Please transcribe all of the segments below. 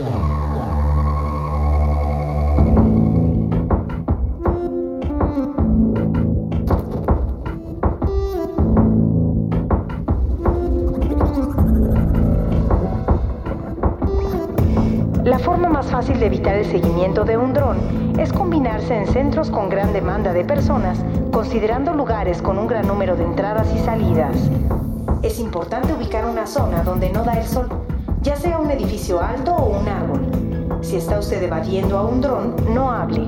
La forma más fácil de evitar el seguimiento de un dron es combinarse en centros con gran demanda de personas, considerando lugares con un gran número de entradas y salidas. Es importante ubicar una zona donde no da el sol, ya sea un edificio alto o un árbol. Si está usted evadiendo a un dron, no hable.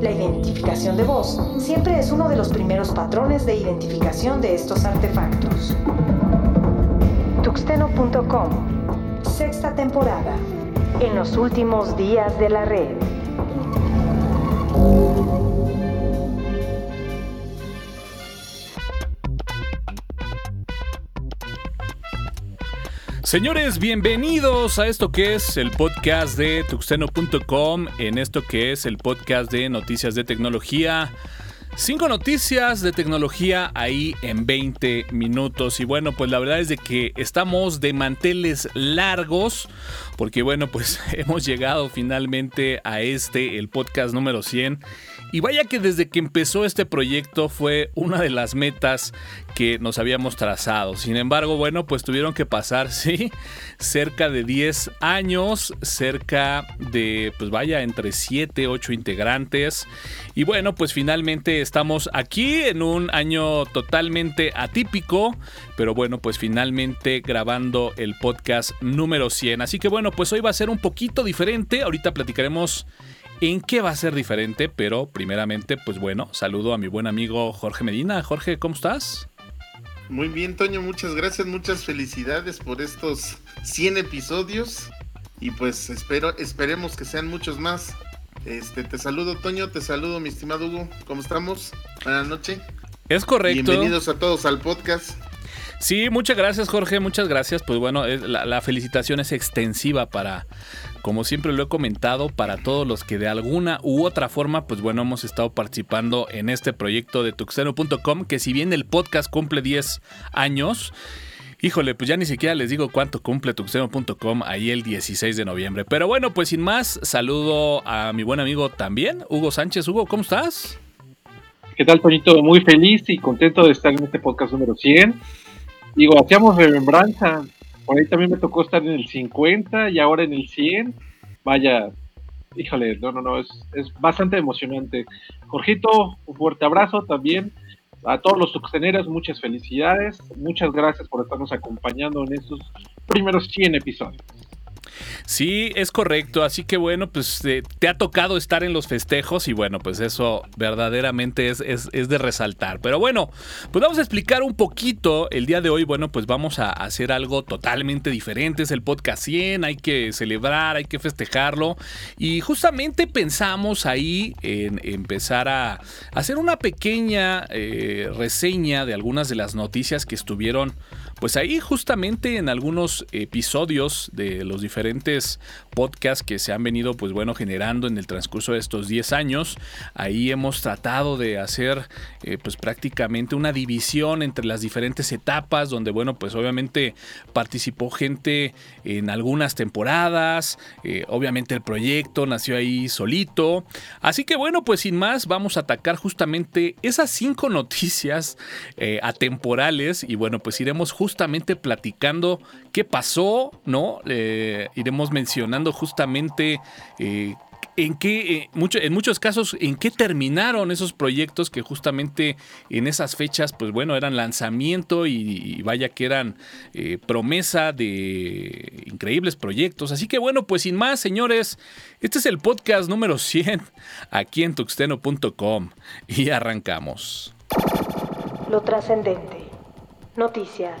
La identificación de voz siempre es uno de los primeros patrones de identificación de estos artefactos. Tuxteno.com Sexta temporada. En los últimos días de la red. Señores, bienvenidos a esto que es el podcast de tuxteno.com, en esto que es el podcast de noticias de tecnología. Cinco noticias de tecnología ahí en 20 minutos. Y bueno, pues la verdad es de que estamos de manteles largos. Porque bueno, pues hemos llegado finalmente a este, el podcast número 100. Y vaya que desde que empezó este proyecto fue una de las metas que nos habíamos trazado. Sin embargo, bueno, pues tuvieron que pasar, sí, cerca de 10 años, cerca de, pues vaya, entre 7, 8 integrantes. Y bueno, pues finalmente estamos aquí en un año totalmente atípico, pero bueno, pues finalmente grabando el podcast número 100. Así que bueno, pues hoy va a ser un poquito diferente. Ahorita platicaremos en qué va a ser diferente, pero primeramente, pues bueno, saludo a mi buen amigo Jorge Medina. Jorge, ¿cómo estás? Muy bien, Toño, muchas gracias, muchas felicidades por estos 100 episodios y pues espero, esperemos que sean muchos más. Este, te saludo, Toño, te saludo, mi estimado Hugo, ¿cómo estamos? Buenas noches. Es correcto. Bienvenidos a todos al podcast. Sí, muchas gracias Jorge, muchas gracias. Pues bueno, la, la, felicitación es extensiva para, como siempre lo he comentado, para todos los que de alguna u otra forma, pues bueno, hemos estado participando en este proyecto de tuxeno.com, que si bien el podcast cumple 10 años, Híjole, pues ya ni siquiera les digo cuánto cumple tuxeno.com ahí el 16 de noviembre. Pero bueno, pues sin más, saludo a mi buen amigo también, Hugo Sánchez. Hugo, ¿cómo estás? ¿Qué tal, Toñito? Muy feliz y contento de estar en este podcast número 100 digo, hacíamos remembranza. Por ahí también me tocó estar en el 50 y ahora en el 100. Vaya, híjole, no, no, no, es, es bastante emocionante. Jorgito, un fuerte abrazo también. A todos los tuxteneros, muchas felicidades. Muchas gracias por estarnos acompañando en estos primeros 100 episodios. Sí, es correcto. Así que bueno, pues eh, te ha tocado estar en los festejos y bueno, pues eso verdaderamente es, es, de resaltar. Pero bueno, pues vamos a explicar un poquito el día de hoy. Bueno, pues vamos a hacer algo totalmente diferente. Es el podcast 100, hay que celebrar, hay que festejarlo. Y justamente pensamos ahí en empezar a hacer una pequeña eh, reseña de algunas de las noticias que estuvieron pues ahí justamente en algunos episodios de los diferentes podcasts que se han venido pues bueno generando en el transcurso de estos 10 años, ahí hemos tratado de hacer eh, pues prácticamente una división entre las diferentes etapas donde bueno pues obviamente participó gente en algunas temporadas, eh, obviamente el proyecto nació ahí solito, así que bueno pues sin más vamos a atacar justamente esas cinco noticias eh, atemporales y bueno pues iremos justamente platicando qué pasó, ¿no? Iremos mencionando justamente eh, en qué, eh, mucho, en muchos casos, en qué terminaron esos proyectos que justamente en esas fechas, pues bueno, eran lanzamiento y, vaya que eran eh, promesa de increíbles proyectos. Así que bueno, pues sin más, señores, este es el podcast número 100 aquí en tuxteno.com y arrancamos. Lo trascendente. Noticias.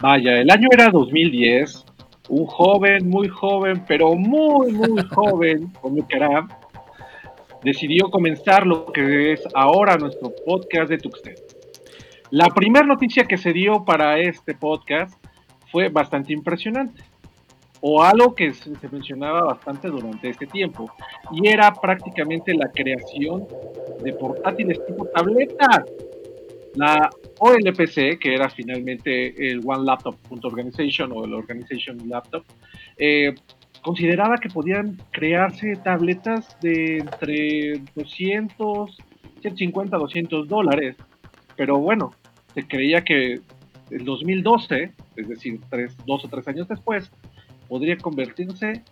Vaya, el año era 2010. Un joven, muy joven, pero muy, muy joven, como Karam, decidió comenzar lo que es ahora nuestro podcast de Tuxteno. La primera noticia que se dio para este podcast fue bastante impresionante, o algo que se mencionaba bastante durante este tiempo, y era prácticamente la creación de portátiles tipo tableta. La OLPC, que era finalmente el One Laptop Organization o el Organization Laptop, eh, consideraba que podían crearse tabletas de entre 200, 150, 200 dólares. Pero bueno, se creía que en 2012, es decir, tres, dos o tres años después, podría convertirse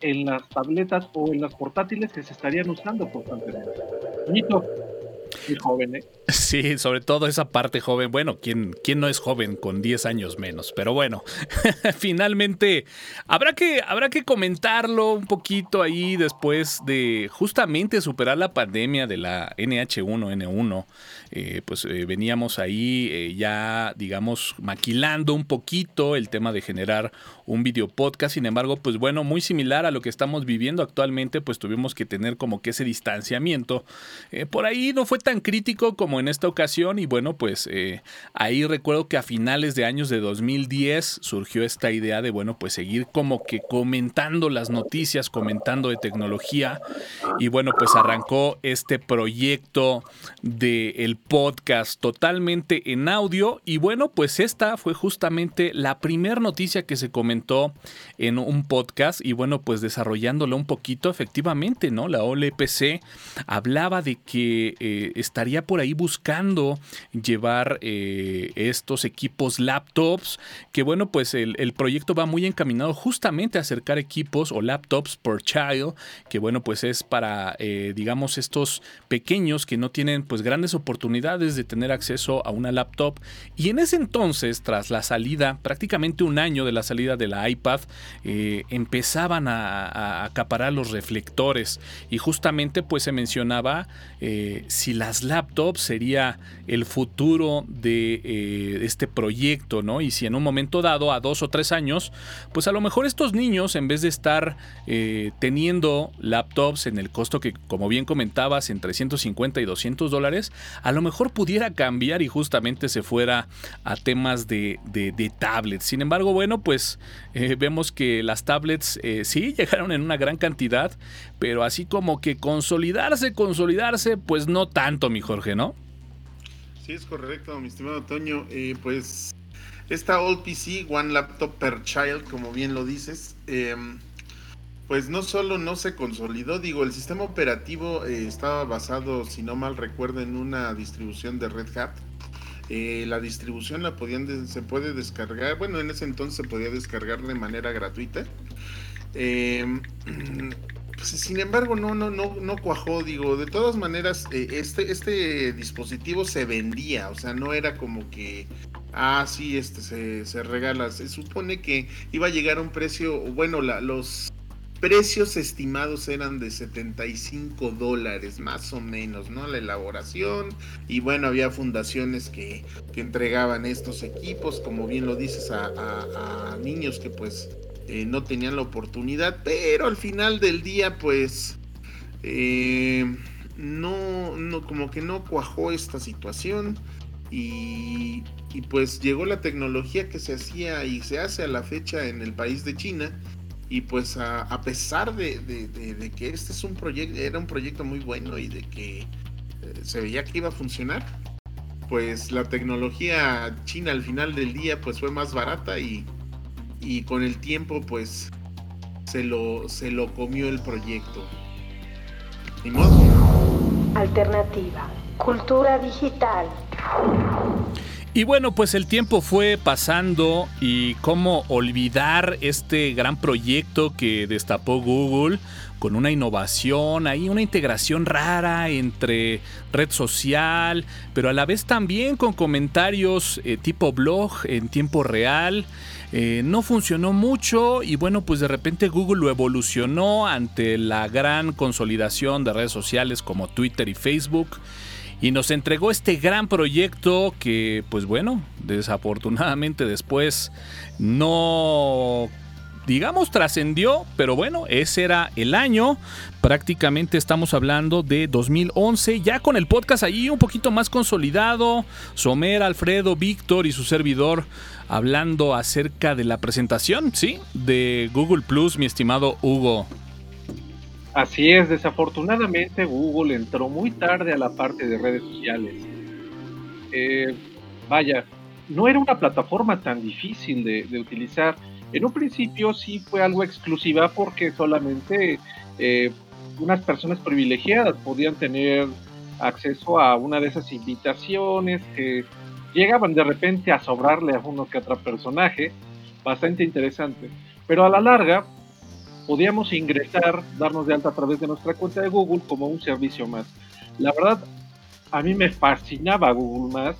en las tabletas o en las portátiles que se estarían usando constantemente. ¿Eh? Sí, sobre todo esa parte joven. Bueno, ¿quién, quién no es joven con 10 años menos? Pero bueno, finalmente habrá que, habrá que comentarlo un poquito ahí después de justamente superar la pandemia de la NH1N1. Eh, pues eh, veníamos ahí ya, digamos, maquilando un poquito el tema de generar un video podcast. Sin embargo, pues bueno, muy similar a lo que estamos viviendo actualmente, pues tuvimos que tener como que ese distanciamiento. por ahí no fue tan crítico como en esta ocasión y bueno, pues ahí recuerdo que a finales de años de 2010 surgió esta idea de, bueno, pues seguir como que comentando las noticias, comentando de tecnología y bueno, pues arrancó este proyecto de el podcast totalmente en audio. Y bueno, pues esta fue justamente la primera noticia que se comentó en un podcast. Y bueno, pues desarrollándolo un poquito, efectivamente, ¿no? La OLPC hablaba de que eh, estaría por ahí buscando llevar eh, estos equipos laptops. Que bueno, pues el, proyecto va muy encaminado justamente a acercar equipos o laptops por child. Que bueno, pues es para, eh, digamos, estos pequeños que no tienen pues grandes oportunidades de tener acceso a una laptop y en ese entonces, tras la salida, prácticamente un año de la salida de la iPad, eh, empezaban a, acaparar los reflectores y justamente pues se mencionaba eh, si las laptops sería el futuro de eh, este proyecto, ¿no? Y si en un momento dado, a dos o tres años, pues a lo mejor estos niños, en vez de estar teniendo laptops en el costo que, como bien comentabas, entre 150 y 200 dólares, a lo mejor pudiera cambiar y justamente se fuera a temas de, tablets. Sin embargo, bueno, pues eh, vemos que las tablets eh, sí llegaron en una gran cantidad, pero así como que consolidarse, consolidarse, pues no tanto, mi Jorge, ¿no? Sí, es correcto, mi estimado Toño. Eh, pues esta All PC, One Laptop per Child, como bien lo dices, em, pues no solo no se consolidó, digo, el sistema operativo estaba basado, si no mal recuerdo, en una distribución de Red Hat. Eh, la distribución la podían se puede descargar, bueno, en ese entonces se podía descargar de manera gratuita. Em, pues, sin embargo, no, no, no, no cuajó, digo, de todas maneras, eh, este, este dispositivo se vendía, o sea, no era como que ah, sí, este se, se, regala. Se supone que iba a llegar a un precio, bueno, la, los precios estimados eran de 75 dólares más o menos, ¿no? La elaboración y bueno, había fundaciones que, entregaban estos equipos, como bien lo dices, a, niños que pues eh, no tenían la oportunidad, pero al final del día pues eh, no, no, como que no cuajó esta situación. Y, y, pues llegó la tecnología que se hacía y se hace a la fecha en el país de China, y pues a, pesar de, que este es un proyecto, era un proyecto muy bueno y de que eh, se veía que iba a funcionar, pues la tecnología china al final del día pues fue más barata y, con el tiempo pues se lo, se lo comió el proyecto. Alternativa. Cultura digital. Y bueno, pues el tiempo fue pasando y cómo olvidar este gran proyecto que destapó Google con una innovación, ahí una integración rara entre red social, pero a la vez también con comentarios eh, tipo blog en tiempo real. Eh, no funcionó mucho y bueno, pues de repente Google lo evolucionó ante la gran consolidación de redes sociales como Twitter y Facebook y nos entregó este gran proyecto que pues bueno, desafortunadamente después no digamos, trascendió, pero bueno, ese era el año. Prácticamente estamos hablando de 2011, ya con el podcast ahí un poquito más consolidado. Somer, Alfredo, Víctor y su servidor hablando acerca de la presentación, ¿sí? De Google Plus, mi estimado Hugo. Así es, desafortunadamente Google entró muy tarde a la parte de redes sociales. eh, vaya, no era una plataforma tan difícil de, utilizar. En un principio sí fue algo exclusiva porque solamente eh, unas personas privilegiadas podían tener acceso a una de esas invitaciones que llegaban de repente a sobrarle a uno que otro personaje, bastante interesante. Pero a la larga podíamos ingresar, darnos de alta a través de nuestra cuenta de Google como un servicio más. La verdad, a mí me fascinaba Google Más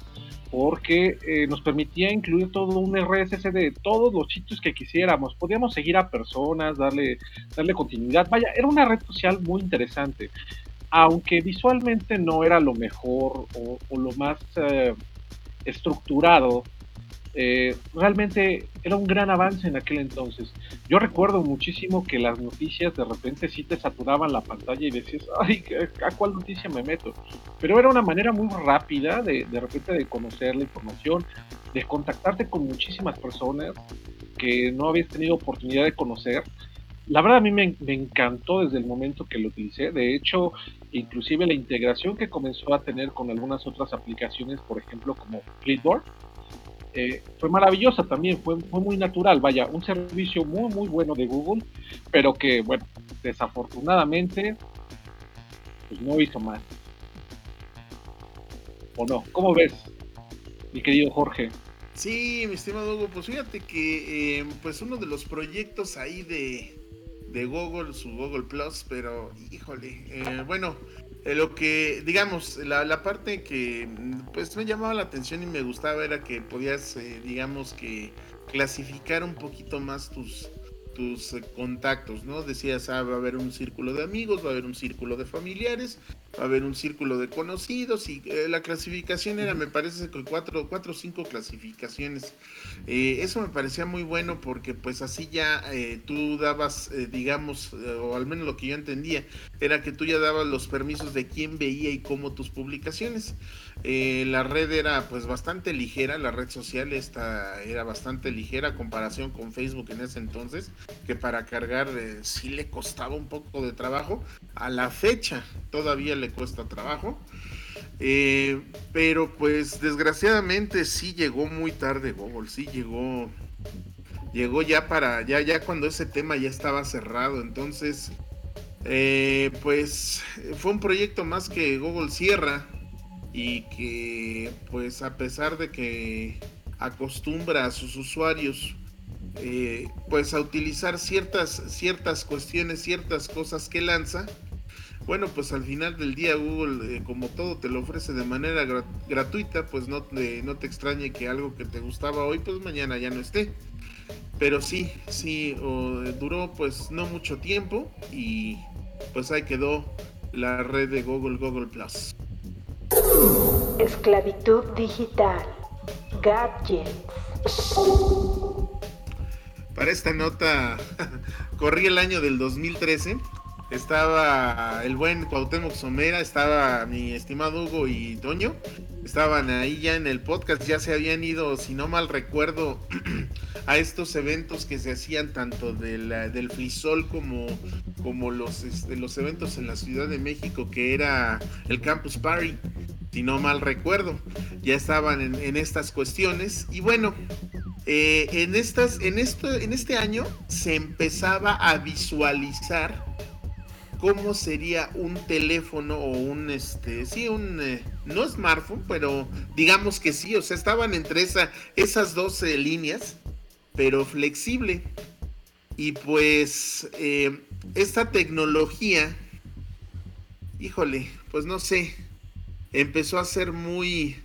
porque eh, nos permitía incluir todo un RSS de todos los sitios que quisiéramos. Podíamos seguir a personas, darle, darle continuidad. Vaya, era una red social muy interesante. Aunque visualmente no era lo mejor o, lo más eh, estructurado eh, realmente era un gran avance en aquel entonces. Yo recuerdo muchísimo que las noticias de repente sí te saturaban la pantalla y decías, ay, ¿a cuál noticia me meto? Pero era una manera muy rápida de, de repente de conocer la información, de contactarte con muchísimas personas que no habías tenido oportunidad de conocer. La verdad a mí me, me, encantó desde el momento que lo utilicé. De hecho, inclusive la integración que comenzó a tener con algunas otras aplicaciones, por ejemplo como Flipboard, eh, fue maravillosa también, fue, fue muy natural, vaya, un servicio muy, muy bueno de Google, pero que, bueno, desafortunadamente, pues no hizo más. ¿O no? ¿Cómo ves, mi querido Jorge? Sí, mi estimado Hugo, pues fíjate que eh, pues uno de los proyectos ahí de, de Google, su Google Plus, pero híjole, eh, bueno, eh, lo que, digamos, la, la, parte que pues me llamaba la atención y me gustaba era que podías, eh, digamos que clasificar un poquito más tus, tus contactos, ¿no? Decías, ah, va a haber un círculo de amigos, va a haber un círculo de familiares, a haber un círculo de conocidos y eh, la clasificación era, me parece que cuatro, cuatro cinco clasificaciones. Eh, eso me parecía muy bueno porque pues así ya eh, tú dabas, digamos, o al menos lo que yo entendía, era que tú ya dabas los permisos de quién veía y cómo tus publicaciones. la red era pues bastante ligera, la red social esta era bastante ligera a comparación con Facebook en ese entonces, que para cargar sí le costaba un poco de trabajo. A la fecha todavía le cuesta trabajo. Eh, pero pues desgraciadamente sí llegó muy tarde Google, sí llegó, llegó ya para, ya, ya cuando ese tema ya estaba cerrado. Entonces, eh, pues fue un proyecto más que Google cierra y que pues a pesar de que acostumbra a sus usuarios eh, pues a utilizar ciertas, ciertas cuestiones, ciertas cosas que lanza, bueno, pues al final del día Google, eh, como todo te lo ofrece de manera gratuita, pues no te, no te extrañe que algo que te gustaba hoy, pues mañana ya no esté. Pero sí, sí, duró pues no mucho tiempo y pues ahí quedó la red de Google, Google Plus. Esclavitud digital. Gadgets. Para esta nota, corrí el año del 2013 estaba el buen Cuauhtémoc Somera, estaba mi estimado Hugo y Toño, estaban ahí ya en el podcast, ya se habían ido, si no mal recuerdo, a estos eventos que se hacían tanto del, del Frisol como, como los, este, los eventos en la Ciudad de México, que era el Campus Party, si no mal recuerdo, ya estaban en, estas cuestiones y bueno. Eh, en, estas, en, esto, en este año se empezaba a visualizar cómo sería un teléfono o un, este, sí, un, eh, no smartphone, pero digamos que sí, o sea, estaban entre esa, esas 12 líneas, pero flexible. Y pues eh, esta tecnología, híjole, pues no sé, empezó a ser muy,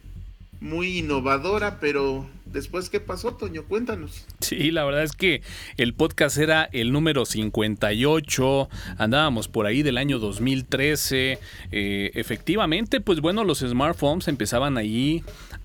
muy innovadora, pero después, ¿qué pasó, Toño? Cuéntanos. Sí, la verdad es que el podcast era el número 58, andábamos por ahí del año 2013. Eh, efectivamente, pues bueno, los smartphones empezaban ahí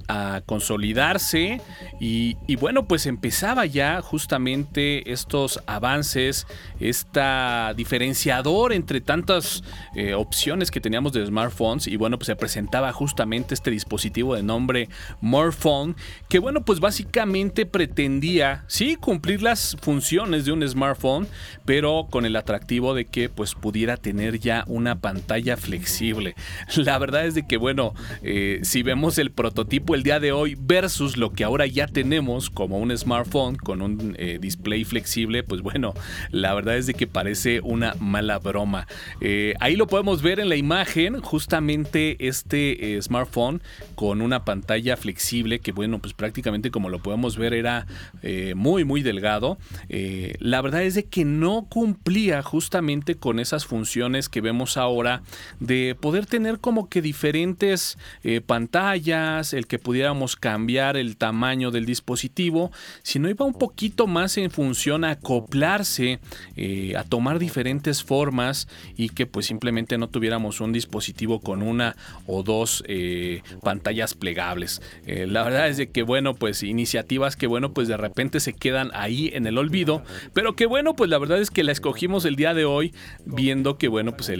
a consolidarse y, bueno pues empezaba ya justamente estos avances esta diferenciador entre tantas eh, opciones que teníamos de smartphones y bueno pues se presentaba justamente este dispositivo de nombre Morphone que bueno pues básicamente pretendía sí cumplir las funciones de un smartphone pero con el atractivo de que pues pudiera tener ya una pantalla flexible. La verdad es de que bueno eh, si vemos el prototipo el día de hoy versus lo que ahora ya tenemos como un smartphone con un eh, display flexible, pues bueno, la verdad es de que parece una mala broma. Eh, ahí lo podemos ver en la imagen, justamente este eh, smartphone con una pantalla flexible que bueno, pues prácticamente como lo podemos ver era muy muy delgado. la verdad es de que no cumplía justamente con esas funciones que vemos ahora de poder tener como que diferentes pantallas, el que pudiéramos cambiar el tamaño del dispositivo, sino iba un poquito más en función a acoplarse, eh, a tomar diferentes formas y que pues simplemente no tuviéramos un dispositivo con una o dos eh, pantallas plegables. Eh, la verdad es de que bueno, pues iniciativas que bueno, pues de repente se quedan ahí en el olvido, pero que bueno, pues la verdad es que la escogimos el día de hoy viendo que bueno, pues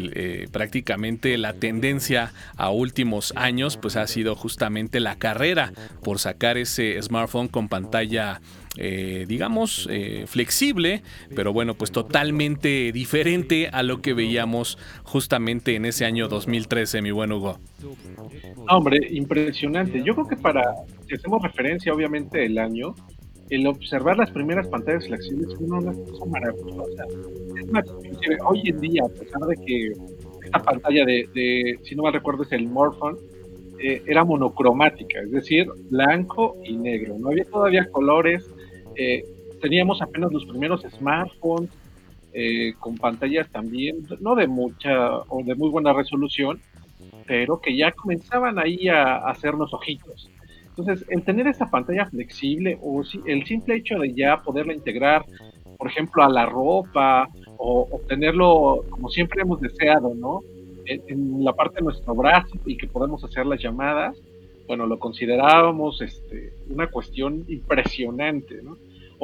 prácticamente la tendencia a últimos años pues ha sido justamente la carrera por sacar ese smartphone con pantalla eh, digamos, eh, flexible, pero bueno, pues totalmente diferente a lo que veíamos justamente en ese año 2013, mi buen Hugo. Hombre, impresionante. Yo creo que para, si hacemos referencia obviamente el año, el observar las primeras pantallas flexibles fue una cosa maravillosa. hoy en día, a pesar de que esta pantalla de, de si no mal recuerdo, es el Morphone, eh, era monocromática, es decir, blanco y negro. No había todavía colores. Eh, teníamos apenas los primeros smartphones eh, con pantallas también, no de mucha o de muy buena resolución, pero que ya comenzaban ahí a, hacernos ojitos. Entonces, el tener esa pantalla flexible o el simple hecho de ya poderla integrar, por ejemplo, a la ropa o, o tenerlo como siempre hemos deseado, ¿no? En, la parte de nuestro brazo y que podemos hacer las llamadas, bueno, lo considerábamos este, una cuestión impresionante,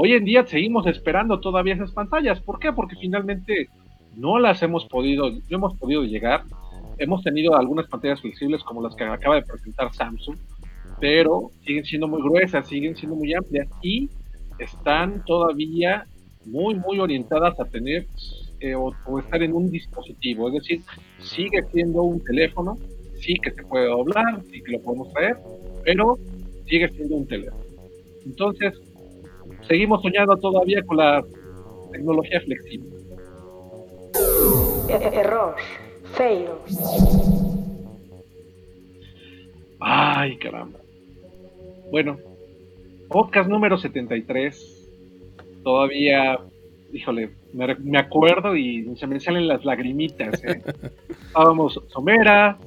Hoy en día seguimos esperando todavía esas pantallas. ¿Por qué? Porque finalmente no las hemos podido, no hemos podido llegar. Hemos tenido algunas pantallas flexibles como las que acaba de presentar Samsung, pero siguen siendo muy gruesas, siguen siendo muy amplias y están todavía muy, muy orientadas a tener eh, o, estar en un dispositivo, es decir, sigue siendo un teléfono, sí que se puede doblar, sí que lo podemos traer, pero sigue siendo un teléfono. Entonces, seguimos soñando todavía con la tecnología flexible. Error, fail. Ay, caramba. Bueno, podcast número 73. Todavía híjole, me, acuerdo y se me salen las lagrimitas. ¿eh? Estábamos Somera,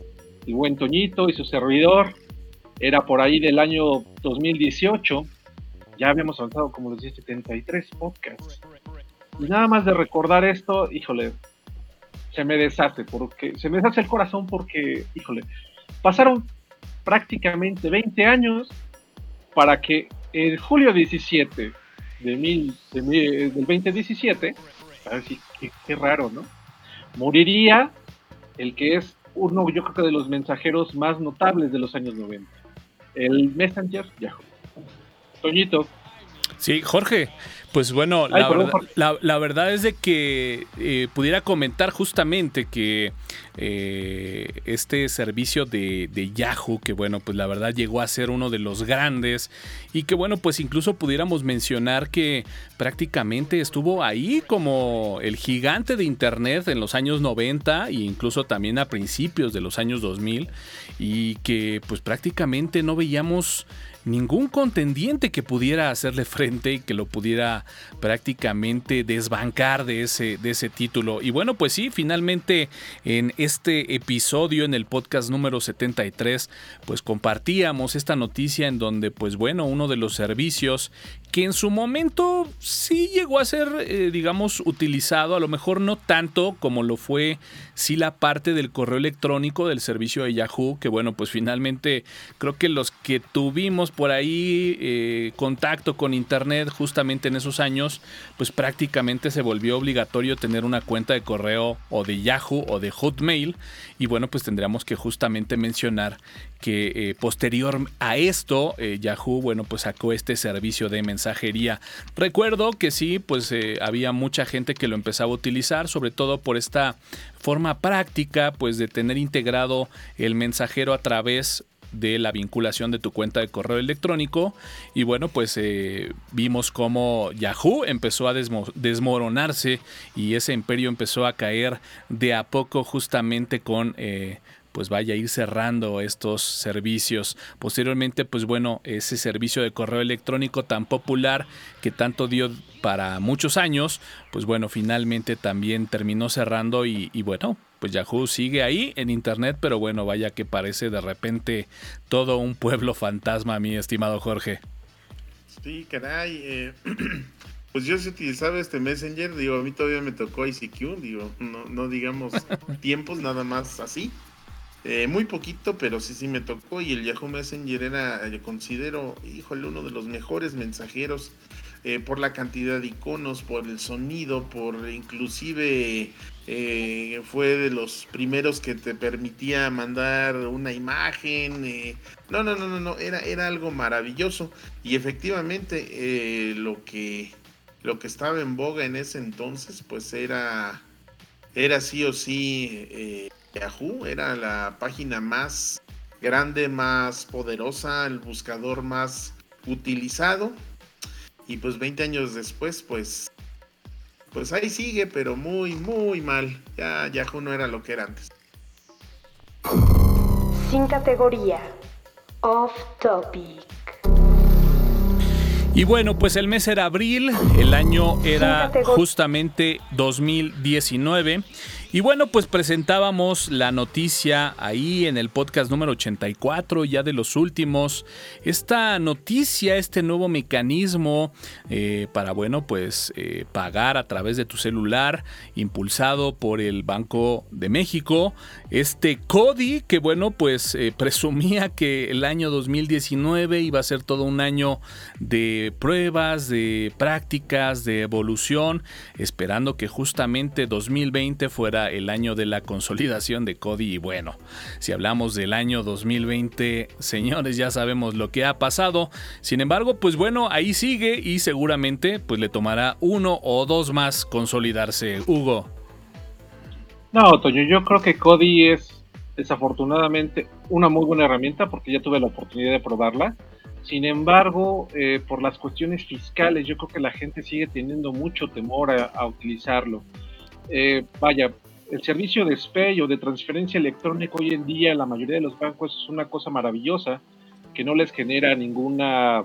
el buen Toñito y su servidor. Era por ahí del año 2018. Ya habíamos avanzado, como dije, 73 podcasts. Y nada más de recordar esto, híjole, se me deshace, porque se me deshace el corazón porque, híjole, pasaron prácticamente 20 años para que el julio 17 de mil, del 2017, a ver si, qué, raro, ¿no? Moriría el que es uno, yo creo que de los mensajeros más notables de los años 90, el Messenger Yahoo. Toñito. Sí, Jorge, pues bueno, la, verdad, es de que eh, pudiera comentar justamente que eh, este servicio de, Yahoo, que bueno, pues la verdad llegó a ser uno de los grandes y que bueno, pues incluso pudiéramos mencionar que prácticamente estuvo ahí como el gigante de Internet en los años 90 e incluso también a principios de los años 2000 y que pues prácticamente no veíamos ningún contendiente que pudiera hacerle frente y que lo pudiera prácticamente desbancar de ese, de ese título. Y bueno, pues sí, finalmente en este episodio, en el podcast número 73, pues compartíamos esta noticia en donde, pues bueno, uno de los servicios que en su momento sí llegó a ser, eh, digamos, utilizado, a lo mejor no tanto como lo fue sí la parte del correo electrónico del servicio de Yahoo, que bueno, pues finalmente creo que los que tuvimos por ahí eh, contacto con Internet justamente en esos años, pues prácticamente se volvió obligatorio tener una cuenta de correo o de Yahoo o de Hotmail, y bueno, pues tendríamos que justamente mencionar que eh, posterior a esto, Yahoo, bueno, pues sacó este servicio de mensajes Recuerdo que sí, pues eh, había mucha gente que lo empezaba a utilizar, sobre todo por esta forma práctica, pues de tener integrado el mensajero a través de la vinculación de tu cuenta de correo electrónico. Y bueno, pues eh, vimos cómo Yahoo empezó a desmoronarse y ese imperio empezó a caer de a poco justamente con... Eh, pues vaya a ir cerrando estos servicios. Posteriormente, pues bueno, ese servicio de correo electrónico tan popular que tanto dio para muchos años, pues bueno, finalmente también terminó cerrando y, y bueno, pues Yahoo sigue ahí en internet, pero bueno, vaya que parece de repente todo un pueblo fantasma, mi estimado Jorge. Sí, caray. Eh, pues yo sí utilizaba este Messenger, digo, a mí todavía me tocó ICQ, digo, no, no digamos tiempos, nada más así. Eh, muy poquito, pero sí, sí me tocó. Y el Yahoo Messenger era, yo considero, híjole, uno de los mejores mensajeros eh, por la cantidad de iconos, por el sonido, por inclusive eh, fue de los primeros que te permitía mandar una imagen. Eh, no, no, no, no, no, era, era algo maravilloso. Y efectivamente lo, que, lo que estaba en boga en ese entonces, pues era, era sí o sí Yahoo, era la página más grande, más poderosa, el buscador más utilizado y pues 20 años después, pues, pues ahí sigue, pero muy, muy mal. Ya Yahoo no era lo que era antes. Sin categoría. Off topic. Y bueno, pues el mes era abril, el año era justamente 2019 y bueno, pues presentábamos la noticia ahí en el podcast número 84, ya de los últimos. Esta noticia, este nuevo mecanismo eh, para, bueno, pues eh, pagar a través de tu celular, impulsado por el Banco de México. Este CODI, que bueno, pues eh, presumía que el año 2019 iba a ser todo un año de pruebas, de prácticas, de evolución, esperando que justamente 2020 fuera el año de la consolidación de Cody y bueno, si hablamos del año 2020, señores, ya sabemos lo que ha pasado. Sin embargo, pues bueno, ahí sigue y seguramente pues le tomará uno o dos más consolidarse. Hugo. No, Toño, yo creo que Cody es desafortunadamente una muy buena herramienta porque ya tuve la oportunidad de probarla. Sin embargo, eh, por las cuestiones fiscales, yo creo que la gente sigue teniendo mucho temor a, utilizarlo. Eh, vaya, el servicio de SPEI o de transferencia electrónica hoy en día la mayoría de los bancos es una cosa maravillosa que no les genera ninguna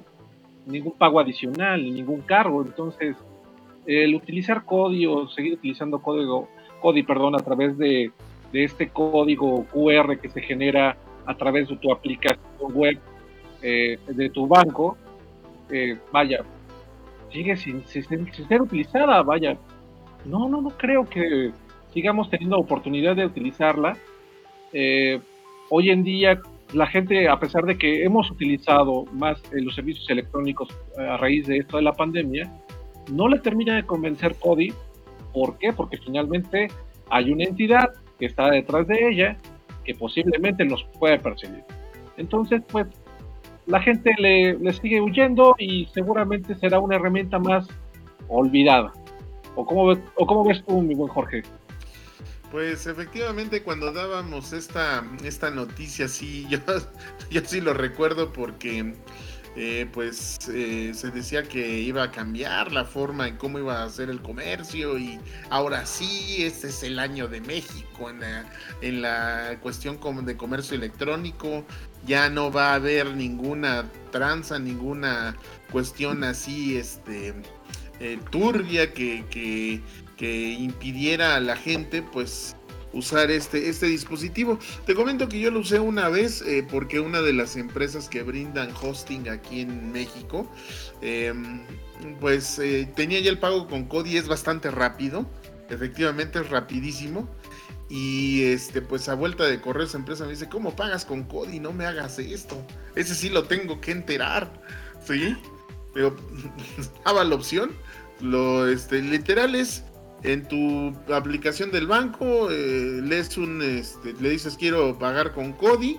ningún pago adicional ni ningún cargo. Entonces, el utilizar código, seguir utilizando código, CODI, perdón, a través de, este código QR que se genera a través de tu aplicación web eh, de tu banco, eh, vaya, sigue sin, ser utilizada, vaya. No, no, no creo que sigamos teniendo oportunidad de utilizarla. Eh, hoy en día la gente, a pesar de que hemos utilizado más eh, los servicios electrónicos eh, a raíz de esto de la pandemia, no le termina de convencer CODI. ¿Por qué? Porque finalmente hay una entidad que está detrás de ella que posiblemente nos puede perseguir. Entonces, pues, la gente le, le sigue huyendo y seguramente será una herramienta más olvidada. ¿O cómo, ¿O cómo ves tú, mi buen Jorge? Pues efectivamente cuando dábamos esta, esta noticia, sí, yo, yo sí lo recuerdo porque eh, pues eh, se decía que iba a cambiar la forma en cómo iba a hacer el comercio y ahora sí, este es el año de México en la, en la cuestión de comercio electrónico, ya no va a haber ninguna tranza, ninguna cuestión así, este, eh, turbia que, que que impidiera a la gente pues usar este, este dispositivo. Te comento que yo lo usé una vez eh, porque una de las empresas que brindan hosting aquí en México, em, pues eh, tenía ya el pago con Cody, es bastante rápido, efectivamente es rapidísimo. Y este, pues a vuelta de correo esa empresa me dice, ¿cómo pagas con Cody? No me hagas esto. Ese sí lo tengo que enterar. ¿Sí? Pero daba la opción. Lo este, literal es en tu aplicación del banco, eh, lees un, este, le dices quiero pagar con CODI,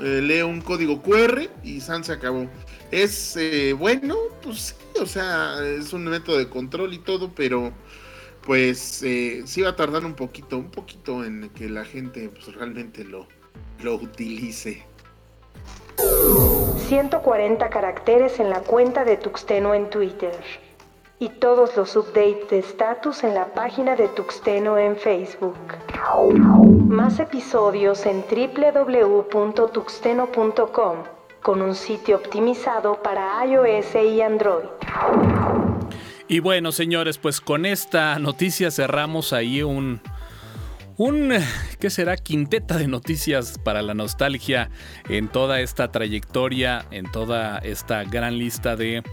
eh, lee un código QR y San se acabó. Es eh, bueno, pues sí, o sea, es un método de control y todo, pero pues sí va a tardar un poquito, un poquito en que la gente pues, realmente lo, lo utilice. 140 caracteres en la cuenta de Tuxteno en Twitter y todos los updates de status en la página de Tuxteno en Facebook. Más episodios en www.tuxteno.com con un sitio optimizado para iOS y Android. Y bueno, señores, pues con esta noticia cerramos ahí un, un, ¿qué será? Quinteta de noticias para la nostalgia en toda esta trayectoria, en toda esta gran lista de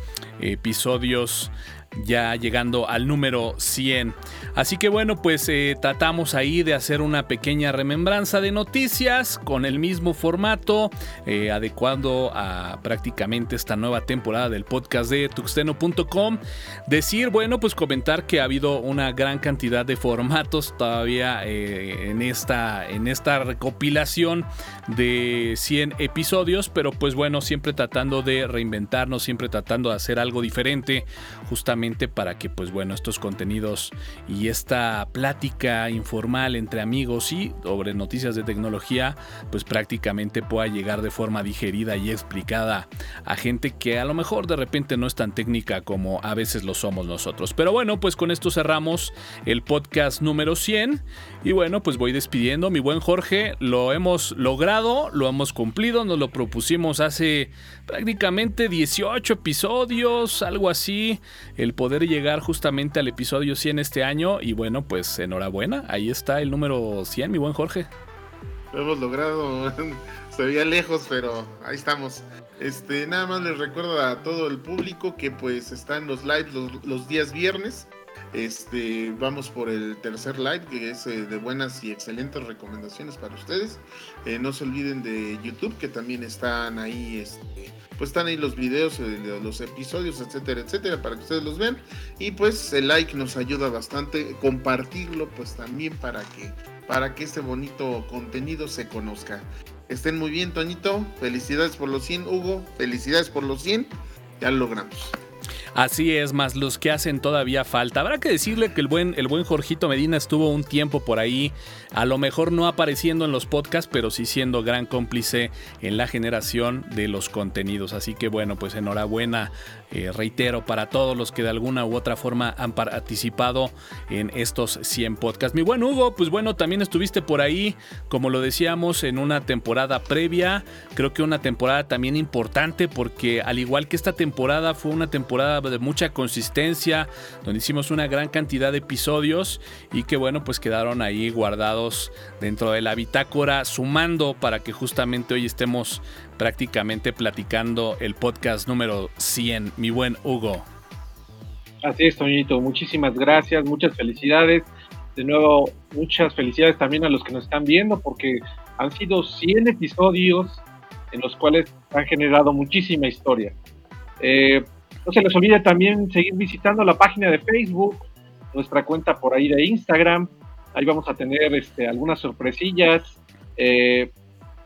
episodios ya llegando al número 100. Así que bueno, pues eh, tratamos ahí de hacer una pequeña remembranza de noticias con el mismo formato, eh, adecuando a prácticamente esta nueva temporada del podcast de tuxteno.com. Decir, bueno, pues comentar que ha habido una gran cantidad de formatos todavía eh, en, esta, en esta recopilación de 100 episodios, pero pues bueno, siempre tratando de reinventarnos, siempre tratando de hacer algo diferente, justamente para que pues bueno estos contenidos y esta plática informal entre amigos y sobre noticias de tecnología pues prácticamente pueda llegar de forma digerida y explicada a gente que a lo mejor de repente no es tan técnica como a veces lo somos nosotros. Pero bueno, pues con esto cerramos el podcast número 100 y bueno, pues voy despidiendo. Mi buen Jorge, lo hemos logrado, lo hemos cumplido, nos lo propusimos hace prácticamente 18 episodios, algo así. El poder llegar justamente al episodio 100 este año. Y bueno, pues enhorabuena, ahí está el número 100, mi buen Jorge. Lo hemos logrado, se veía lejos, pero ahí estamos. Este, nada más les recuerdo a todo el público que pues están los lives los, días viernes. Este, vamos por el tercer live que es eh, de buenas y excelentes recomendaciones para ustedes. Eh, no se olviden de YouTube que también están ahí este, pues están ahí los videos, eh, los episodios, etcétera, etcétera, para que ustedes los vean. Y pues el like nos ayuda bastante, compartirlo pues también para que, para que este bonito contenido se conozca. Estén muy bien, Toñito. Felicidades por los 100, Hugo. Felicidades por los 100. Ya lo logramos. Así es, más los que hacen todavía falta. Habrá que decirle que el buen, el buen Jorgito Medina estuvo un tiempo por ahí, a lo mejor no apareciendo en los podcasts, pero sí siendo gran cómplice en la generación de los contenidos. Así que bueno, pues enhorabuena, eh, reitero, para todos los que de alguna u otra forma han participado en estos 100 podcasts. Mi buen Hugo, pues bueno, también estuviste por ahí, como lo decíamos, en una temporada previa. Creo que una temporada también importante porque al igual que esta temporada fue una temporada de mucha consistencia, donde hicimos una gran cantidad de episodios y que bueno, pues quedaron ahí guardados dentro de la bitácora, sumando para que justamente hoy estemos prácticamente platicando el podcast número 100, mi buen Hugo. Así es, Toñito, muchísimas gracias, muchas felicidades. De nuevo, muchas felicidades también a los que nos están viendo, porque han sido 100 episodios en los cuales han generado muchísima historia. Eh, no se les olvide también seguir visitando la página de Facebook, nuestra cuenta por ahí de Instagram. Ahí vamos a tener este, algunas sorpresillas, eh,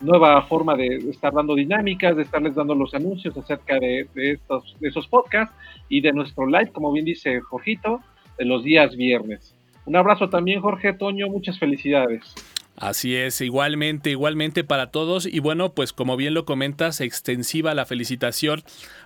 nueva forma de estar dando dinámicas, de estarles dando los anuncios acerca de, estos, de esos podcasts y de nuestro live, como bien dice Jorgito, de los días viernes. Un abrazo también, Jorge Toño, muchas felicidades. Así es, igualmente, igualmente para todos. Y bueno, pues como bien lo comentas, extensiva la felicitación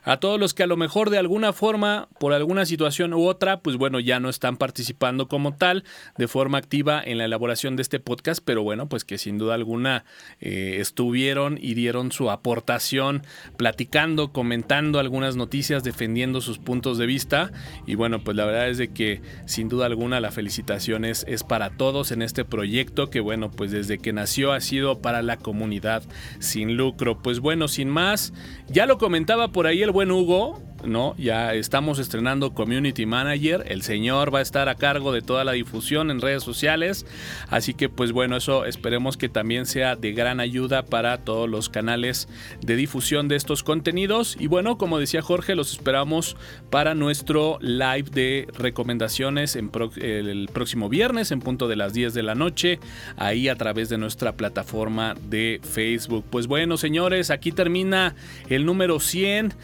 a todos los que a lo mejor de alguna forma, por alguna situación u otra, pues bueno, ya no están participando como tal, de forma activa en la elaboración de este podcast, pero bueno, pues que sin duda alguna eh, estuvieron y dieron su aportación, platicando, comentando algunas noticias, defendiendo sus puntos de vista. Y bueno, pues la verdad es de que sin duda alguna la felicitación es, es para todos en este proyecto que bueno, pues desde que nació ha sido para la comunidad sin lucro. Pues bueno, sin más, ya lo comentaba por ahí el buen Hugo, ¿no? Ya estamos estrenando Community Manager, el señor va a estar a cargo de toda la difusión en redes sociales, así que pues bueno, eso esperemos que también sea de gran ayuda para todos los canales de difusión de estos contenidos y bueno, como decía Jorge, los esperamos para nuestro live de recomendaciones en el próximo viernes en punto de las 10 de la noche, ahí a través de nuestra plataforma de Facebook. Pues bueno, señores, aquí termina el número 100.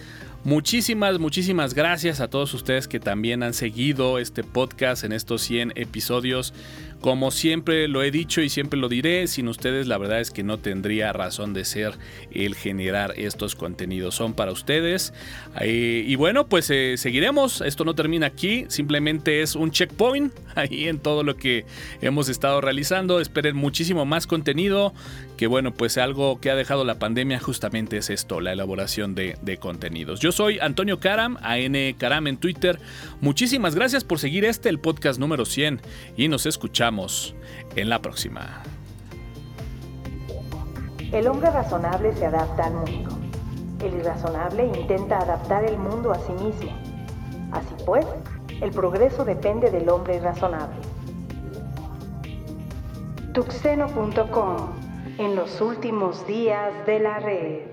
Muchísimas, muchísimas gracias a todos ustedes que también han seguido este podcast en estos 100 episodios Como siempre lo he dicho y siempre lo diré, sin ustedes la verdad es que no tendría razón de ser el generar estos contenidos. Son para ustedes. Eh, y bueno, pues eh, seguiremos. Esto no termina aquí, simplemente es un checkpoint ahí en todo lo que hemos estado realizando. Esperen muchísimo más contenido. Que bueno, pues algo que ha dejado la pandemia justamente es esto, la elaboración de, contenidos. Yo soy Antonio Karam, AN Karam en Twitter. Muchísimas gracias por seguir este, el podcast número 100. Y nos escuchamos en la próxima. El hombre razonable se adapta al mundo. El irrazonable intenta adaptar el mundo a sí mismo. Así pues, el progreso depende del hombre irrazonable. Tuxeno.com En los últimos días de la red.